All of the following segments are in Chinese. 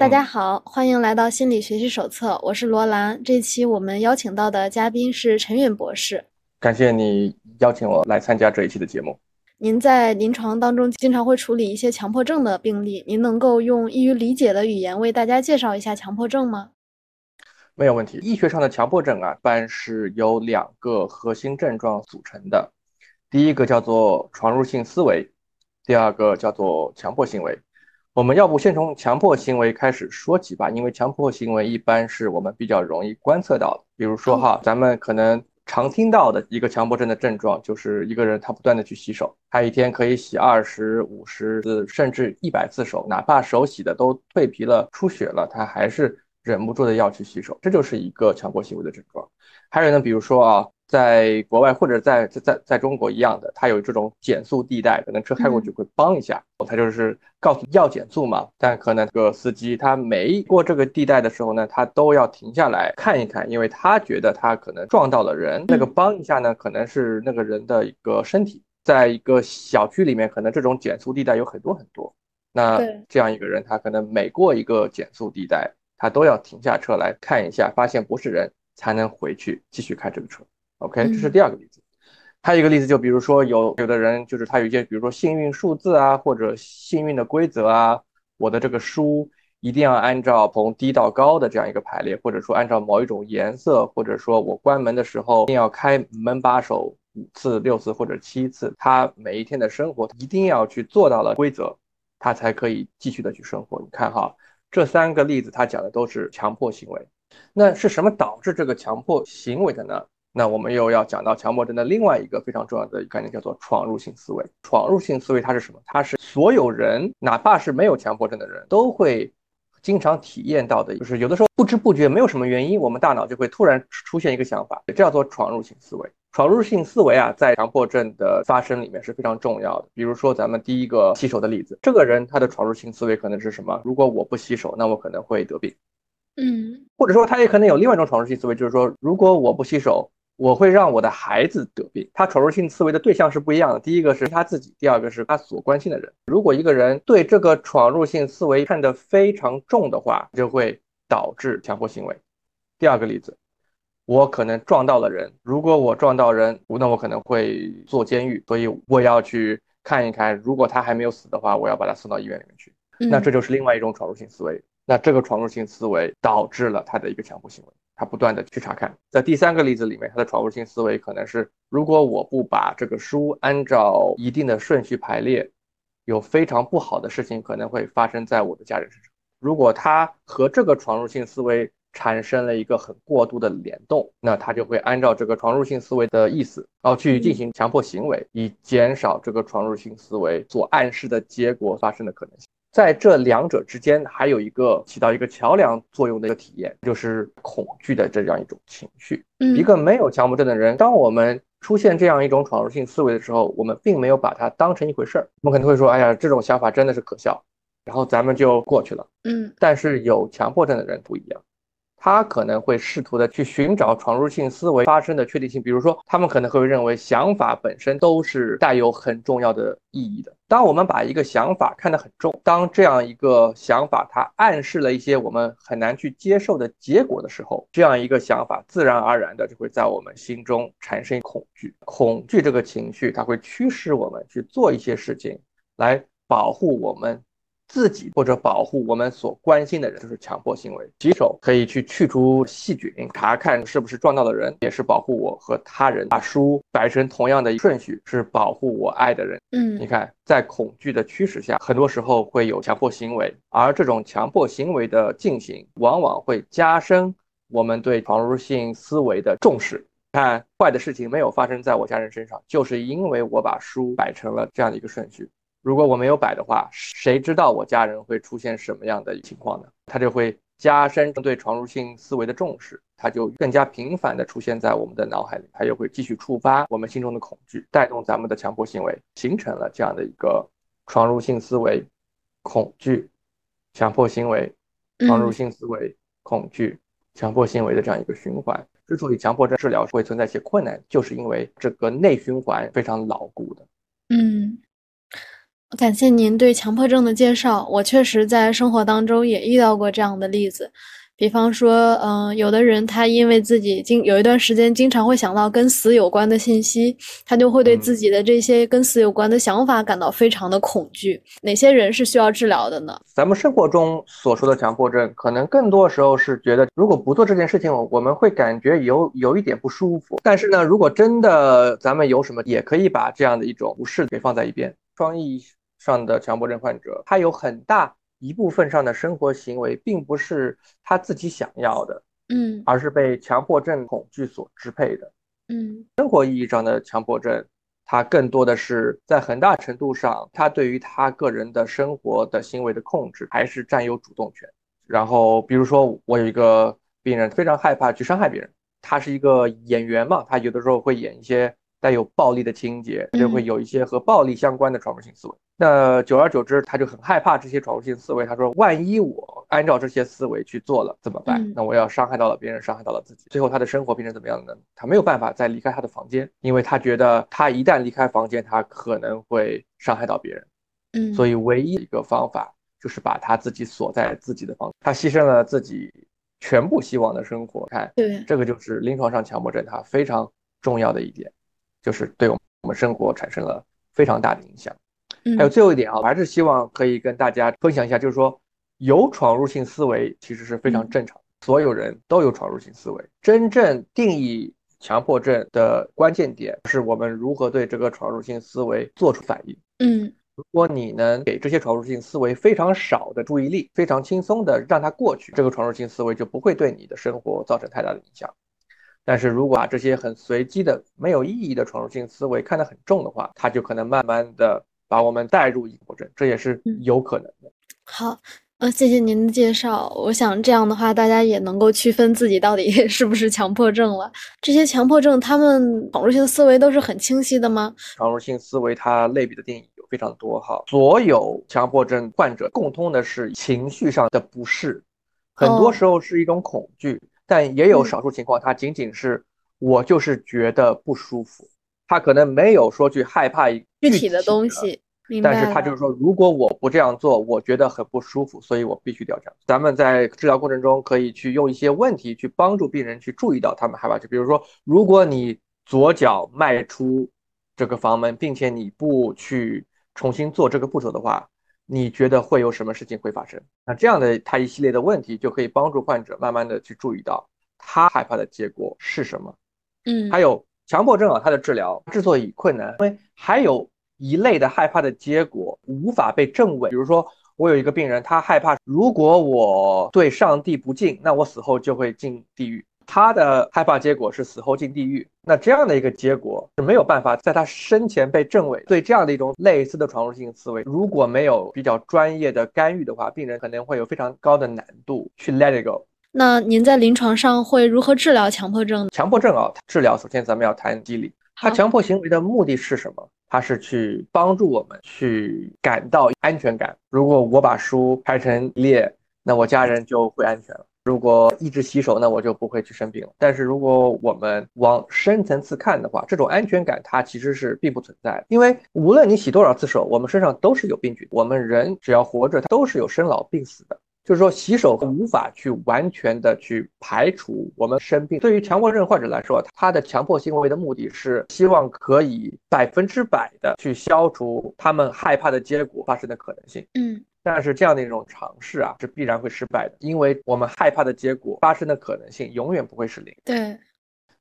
大家好，欢迎来到心理学习手册，我是罗兰。这期我们邀请到的嘉宾是陈允博士。感谢你邀请我来参加这一期的节目。您在临床当中经常会处理一些强迫症的病例，您能够用易于理解的语言为大家介绍一下强迫症吗？没有问题。医学上的强迫症啊，一般是由两个核心症状组成的，第一个叫做闯入性思维，第二个叫做强迫行为。我们要不先从强迫行为开始说起吧，因为强迫行为一般是我们比较容易观测到的。比如说哈，咱们可能常听到的一个强迫症的症状，就是一个人他不断的去洗手，他一天可以洗二十五十次，甚至一百次手，哪怕手洗的都蜕皮了、出血了，他还是忍不住的要去洗手，这就是一个强迫行为的症状。还有呢，比如说啊。在国外或者在在在在中国一样的，它有这种减速地带，可能车开过去会帮一下，它就是告诉要减速嘛。但可能这个司机他没过这个地带的时候呢，他都要停下来看一看，因为他觉得他可能撞到了人。那个帮一下呢，可能是那个人的一个身体，在一个小区里面，可能这种减速地带有很多很多。那这样一个人，他可能每过一个减速地带，他都要停下车来看一下，发现不是人才能回去继续开这个车。OK，这是第二个例子，还有一个例子，就比如说有有的人就是他有一些，比如说幸运数字啊，或者幸运的规则啊，我的这个书一定要按照从低到高的这样一个排列，或者说按照某一种颜色，或者说我关门的时候一定要开门把手五次、六次或者七次，他每一天的生活一定要去做到了规则，他才可以继续的去生活。你看哈，这三个例子他讲的都是强迫行为，那是什么导致这个强迫行为的呢？那我们又要讲到强迫症的另外一个非常重要的概念，叫做闯入性思维。闯入性思维它是什么？它是所有人，哪怕是没有强迫症的人，都会经常体验到的，就是有的时候不知不觉，没有什么原因，我们大脑就会突然出现一个想法，这叫做闯入性思维。闯入性思维啊，在强迫症的发生里面是非常重要的。比如说咱们第一个洗手的例子，这个人他的闯入性思维可能是什么？如果我不洗手，那我可能会得病。嗯，或者说他也可能有另外一种闯入性思维，就是说如果我不洗手。我会让我的孩子得病。他闯入性思维的对象是不一样的。第一个是他自己，第二个是他所关心的人。如果一个人对这个闯入性思维看得非常重的话，就会导致强迫行为。第二个例子，我可能撞到了人。如果我撞到人，那我可能会坐监狱，所以我要去看一看。如果他还没有死的话，我要把他送到医院里面去。那这就是另外一种闯入性思维。那这个闯入性思维导致了他的一个强迫行为。他不断的去查看，在第三个例子里面，他的闯入性思维可能是：如果我不把这个书按照一定的顺序排列，有非常不好的事情可能会发生在我的家人身上。如果他和这个闯入性思维产生了一个很过度的联动，那他就会按照这个闯入性思维的意思，然后去进行强迫行为，以减少这个闯入性思维所暗示的结果发生的可能性。在这两者之间，还有一个起到一个桥梁作用的一个体验，就是恐惧的这样一种情绪。一个没有强迫症的人，当我们出现这样一种闯入性思维的时候，我们并没有把它当成一回事儿，我们可能会说：“哎呀，这种想法真的是可笑。”然后咱们就过去了。嗯，但是有强迫症的人不一样。他可能会试图的去寻找闯入性思维发生的确定性，比如说，他们可能会认为想法本身都是带有很重要的意义的。当我们把一个想法看得很重，当这样一个想法它暗示了一些我们很难去接受的结果的时候，这样一个想法自然而然的就会在我们心中产生恐惧。恐惧这个情绪，它会驱使我们去做一些事情来保护我们。自己或者保护我们所关心的人，就是强迫行为。洗手可以去去除细菌，查看是不是撞到的人，也是保护我和他人。把书摆成同样的顺序，是保护我爱的人。嗯，你看，在恐惧的驱使下，很多时候会有强迫行为，而这种强迫行为的进行，往往会加深我们对闯入性思维的重视。看，坏的事情没有发生在我家人身上，就是因为我把书摆成了这样的一个顺序。如果我没有摆的话，谁知道我家人会出现什么样的情况呢？他就会加深对闯入性思维的重视，他就更加频繁地出现在我们的脑海里，他又会继续触发我们心中的恐惧，带动咱们的强迫行为，形成了这样的一个闯入性思维、恐惧、强迫行为、闯入性思维、恐惧、强迫行为的这样一个循环。之所以强迫症治疗会存在一些困难，就是因为这个内循环非常牢固的。嗯。感谢您对强迫症的介绍，我确实在生活当中也遇到过这样的例子。比方说，嗯，有的人他因为自己经有一段时间经常会想到跟死有关的信息，他就会对自己的这些跟死有关的想法感到非常的恐惧。哪些人是需要治疗的呢？咱们生活中所说的强迫症，可能更多时候是觉得，如果不做这件事情，我们会感觉有有一点不舒服。但是呢，如果真的咱们有什么，也可以把这样的一种不适给放在一边。双意义上的强迫症患者，他有很大。一部分上的生活行为并不是他自己想要的，嗯，而是被强迫症恐惧所支配的，嗯，生活意义上的强迫症，它更多的是在很大程度上，他对于他个人的生活的行为的控制还是占有主动权。然后，比如说我有一个病人非常害怕去伤害别人，他是一个演员嘛，他有的时候会演一些。带有暴力的情节，就会有一些和暴力相关的闯入性思维。那久而久之，他就很害怕这些闯入性思维。他说：“万一我按照这些思维去做了怎么办？那我要伤害到了别人，伤害到了自己。最后他的生活变成怎么样呢？他没有办法再离开他的房间，因为他觉得他一旦离开房间，他可能会伤害到别人。嗯，所以唯一一个方法就是把他自己锁在自己的房，他牺牲了自己全部希望的生活。看，对，这个就是临床上强迫症他非常重要的一点。就是对我们生活产生了非常大的影响。还有最后一点啊，我还是希望可以跟大家分享一下，就是说有闯入性思维其实是非常正常，所有人都有闯入性思维。真正定义强迫症的关键点是我们如何对这个闯入性思维做出反应。嗯，如果你能给这些闯入性思维非常少的注意力，非常轻松的让它过去，这个闯入性思维就不会对你的生活造成太大的影响。但是如果把这些很随机的、没有意义的闯入性思维看得很重的话，它就可能慢慢的把我们带入强迫症，这也是有可能的。好，呃，谢谢您的介绍。我想这样的话，大家也能够区分自己到底 是不是强迫症了。这些强迫症，他们闯入性思维都是很清晰的吗？闯入性思维它类比的定义有非常多哈。所有强迫症患者共通的是情绪上的不适，很多时候是一种恐惧。但也有少数情况，他仅仅是我就是觉得不舒服，他可能没有说去害怕一具体的东西，但是他就是说，如果我不这样做，我觉得很不舒服，所以我必须要这咱们在治疗过程中可以去用一些问题去帮助病人去注意到他们害怕，就比如说，如果你左脚迈出这个房门，并且你不去重新做这个步骤的话。你觉得会有什么事情会发生？那这样的他一系列的问题就可以帮助患者慢慢的去注意到他害怕的结果是什么。嗯，还有强迫症啊，它的治疗之所以困难，因为还有一类的害怕的结果无法被证伪。比如说，我有一个病人，他害怕如果我对上帝不敬，那我死后就会进地狱。他的害怕结果是死后进地狱，那这样的一个结果是没有办法在他生前被证伪。对这样的一种类似的闯入性思维，如果没有比较专业的干预的话，病人可能会有非常高的难度去 let it go。那您在临床上会如何治疗强迫症？强迫症啊，治疗首先咱们要谈机理。他强迫行为的目的是什么？他是去帮助我们去感到安全感。如果我把书排成列，那我家人就会安全了。如果一直洗手，那我就不会去生病了。但是如果我们往深层次看的话，这种安全感它其实是并不存在的。因为无论你洗多少次手，我们身上都是有病菌。我们人只要活着，它都是有生老病死的。就是说，洗手无法去完全的去排除我们生病。对于强迫症患者来说，他的强迫行为的目的是希望可以百分之百的去消除他们害怕的结果发生的可能性。嗯。但是这样的一种尝试啊，是必然会失败的，因为我们害怕的结果发生的可能性永远不会是零。对，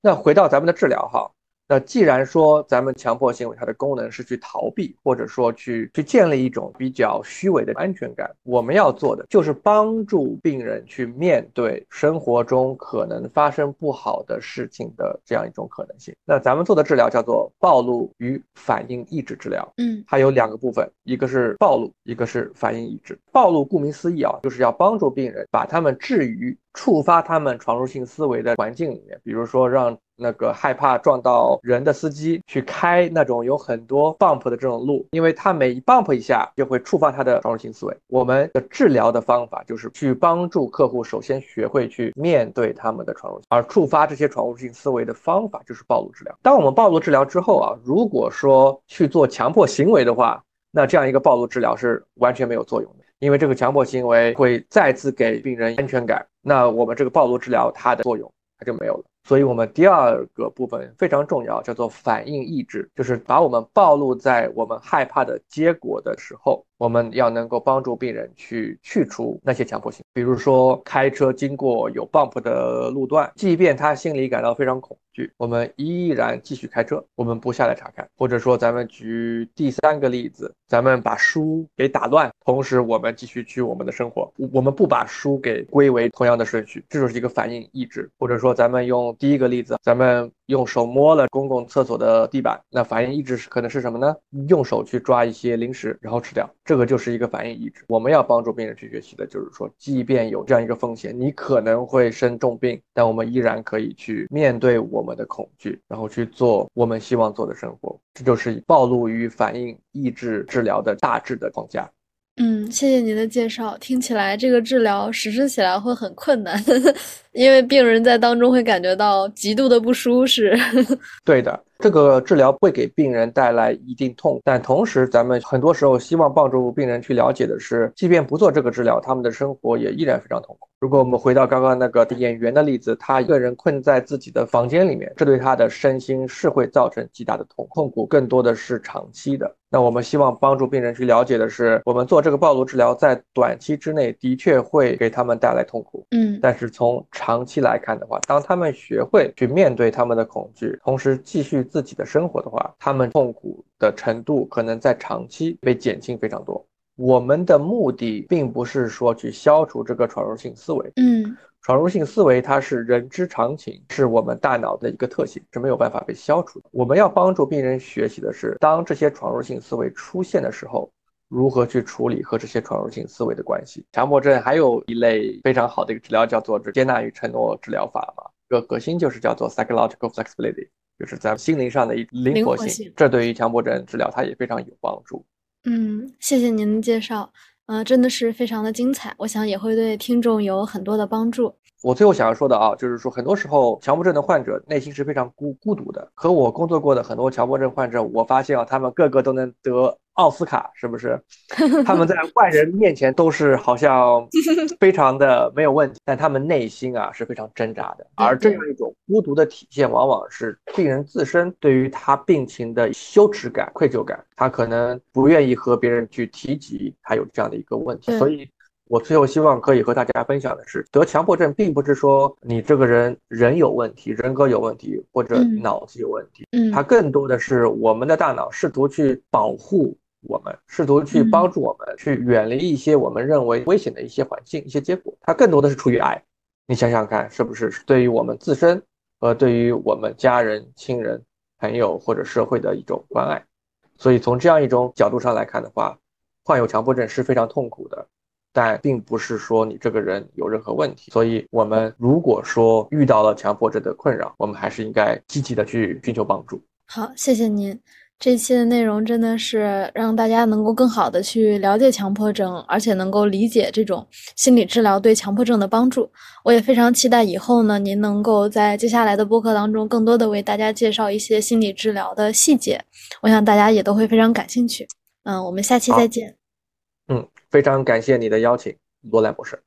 那回到咱们的治疗哈。那既然说咱们强迫行为它的功能是去逃避，或者说去去建立一种比较虚伪的安全感，我们要做的就是帮助病人去面对生活中可能发生不好的事情的这样一种可能性。那咱们做的治疗叫做暴露与反应抑制治疗，嗯，它有两个部分，一个是暴露，一个是反应抑制。暴露顾名思义啊，就是要帮助病人把他们置于触发他们闯入性思维的环境里面，比如说让。那个害怕撞到人的司机去开那种有很多 bump 的这种路，因为他每一 bump 一下就会触发他的闯入性思维。我们的治疗的方法就是去帮助客户首先学会去面对他们的闯入，而触发这些闯入性思维的方法就是暴露治疗。当我们暴露治疗之后啊，如果说去做强迫行为的话，那这样一个暴露治疗是完全没有作用的，因为这个强迫行为会再次给病人安全感，那我们这个暴露治疗它的作用它就没有了。所以，我们第二个部分非常重要，叫做反应抑制，就是把我们暴露在我们害怕的结果的时候，我们要能够帮助病人去去除那些强迫性。比如说，开车经过有 bump 的路段，即便他心里感到非常恐惧，我们依然继续开车，我们不下来查看。或者说，咱们举第三个例子，咱们把书给打乱，同时我们继续去我们的生活，我们不把书给归为同样的顺序，这就是一个反应抑制。或者说，咱们用第一个例子，咱们用手摸了公共厕所的地板，那反应抑制是可能是什么呢？用手去抓一些零食，然后吃掉，这个就是一个反应抑制。我们要帮助病人去学习的，就是说，即便有这样一个风险，你可能会生重病，但我们依然可以去面对我们的恐惧，然后去做我们希望做的生活。这就是暴露于反应抑制治疗的大致的框架。嗯，谢谢您的介绍。听起来这个治疗实施起来会很困难，因为病人在当中会感觉到极度的不舒适。对的，这个治疗会给病人带来一定痛，但同时咱们很多时候希望帮助病人去了解的是，即便不做这个治疗，他们的生活也依然非常痛苦。如果我们回到刚刚那个演员的例子，他一个人困在自己的房间里面，这对他的身心是会造成极大的痛痛苦，更多的是长期的。那我们希望帮助病人去了解的是，我们做这个暴露治疗在短期之内的确会给他们带来痛苦，嗯，但是从长期来看的话，当他们学会去面对他们的恐惧，同时继续自己的生活的话，他们痛苦的程度可能在长期被减轻非常多。我们的目的并不是说去消除这个闯入性思维，嗯，闯入性思维它是人之常情，是我们大脑的一个特性，是没有办法被消除的。我们要帮助病人学习的是，当这些闯入性思维出现的时候，如何去处理和这些闯入性思维的关系。强迫症还有一类非常好的一个治疗叫做接纳与承诺治疗法嘛，个核心就是叫做 psychological flexibility，就是在心灵上的一灵活性，这对于强迫症治疗它也非常有帮助。嗯，谢谢您的介绍，呃，真的是非常的精彩，我想也会对听众有很多的帮助。我最后想要说的啊，就是说很多时候强迫症的患者内心是非常孤孤独的。和我工作过的很多强迫症患者，我发现啊，他们个个都能得。奥斯卡是不是？他们在外人面前都是好像 非常的没有问题，但他们内心啊是非常挣扎的。而这样一种孤独的体现，往往是病人自身对于他病情的羞耻感、愧疚感，他可能不愿意和别人去提及他有这样的一个问题。所以，我最后希望可以和大家分享的是，得强迫症并不是说你这个人人有问题、人格有问题或者脑子有问题，嗯，它更多的是我们的大脑试图去保护。我们试图去帮助我们去远离一些我们认为危险的一些环境、一些结果，它更多的是出于爱。你想想看，是不是对于我们自身和对于我们家人、亲人、朋友或者社会的一种关爱？所以从这样一种角度上来看的话，患有强迫症是非常痛苦的，但并不是说你这个人有任何问题。所以，我们如果说遇到了强迫症的困扰，我们还是应该积极的去寻求帮助。好，谢谢您。这期的内容真的是让大家能够更好的去了解强迫症，而且能够理解这种心理治疗对强迫症的帮助。我也非常期待以后呢，您能够在接下来的播客当中，更多的为大家介绍一些心理治疗的细节。我想大家也都会非常感兴趣。嗯，我们下期再见。嗯，非常感谢你的邀请，罗兰博士。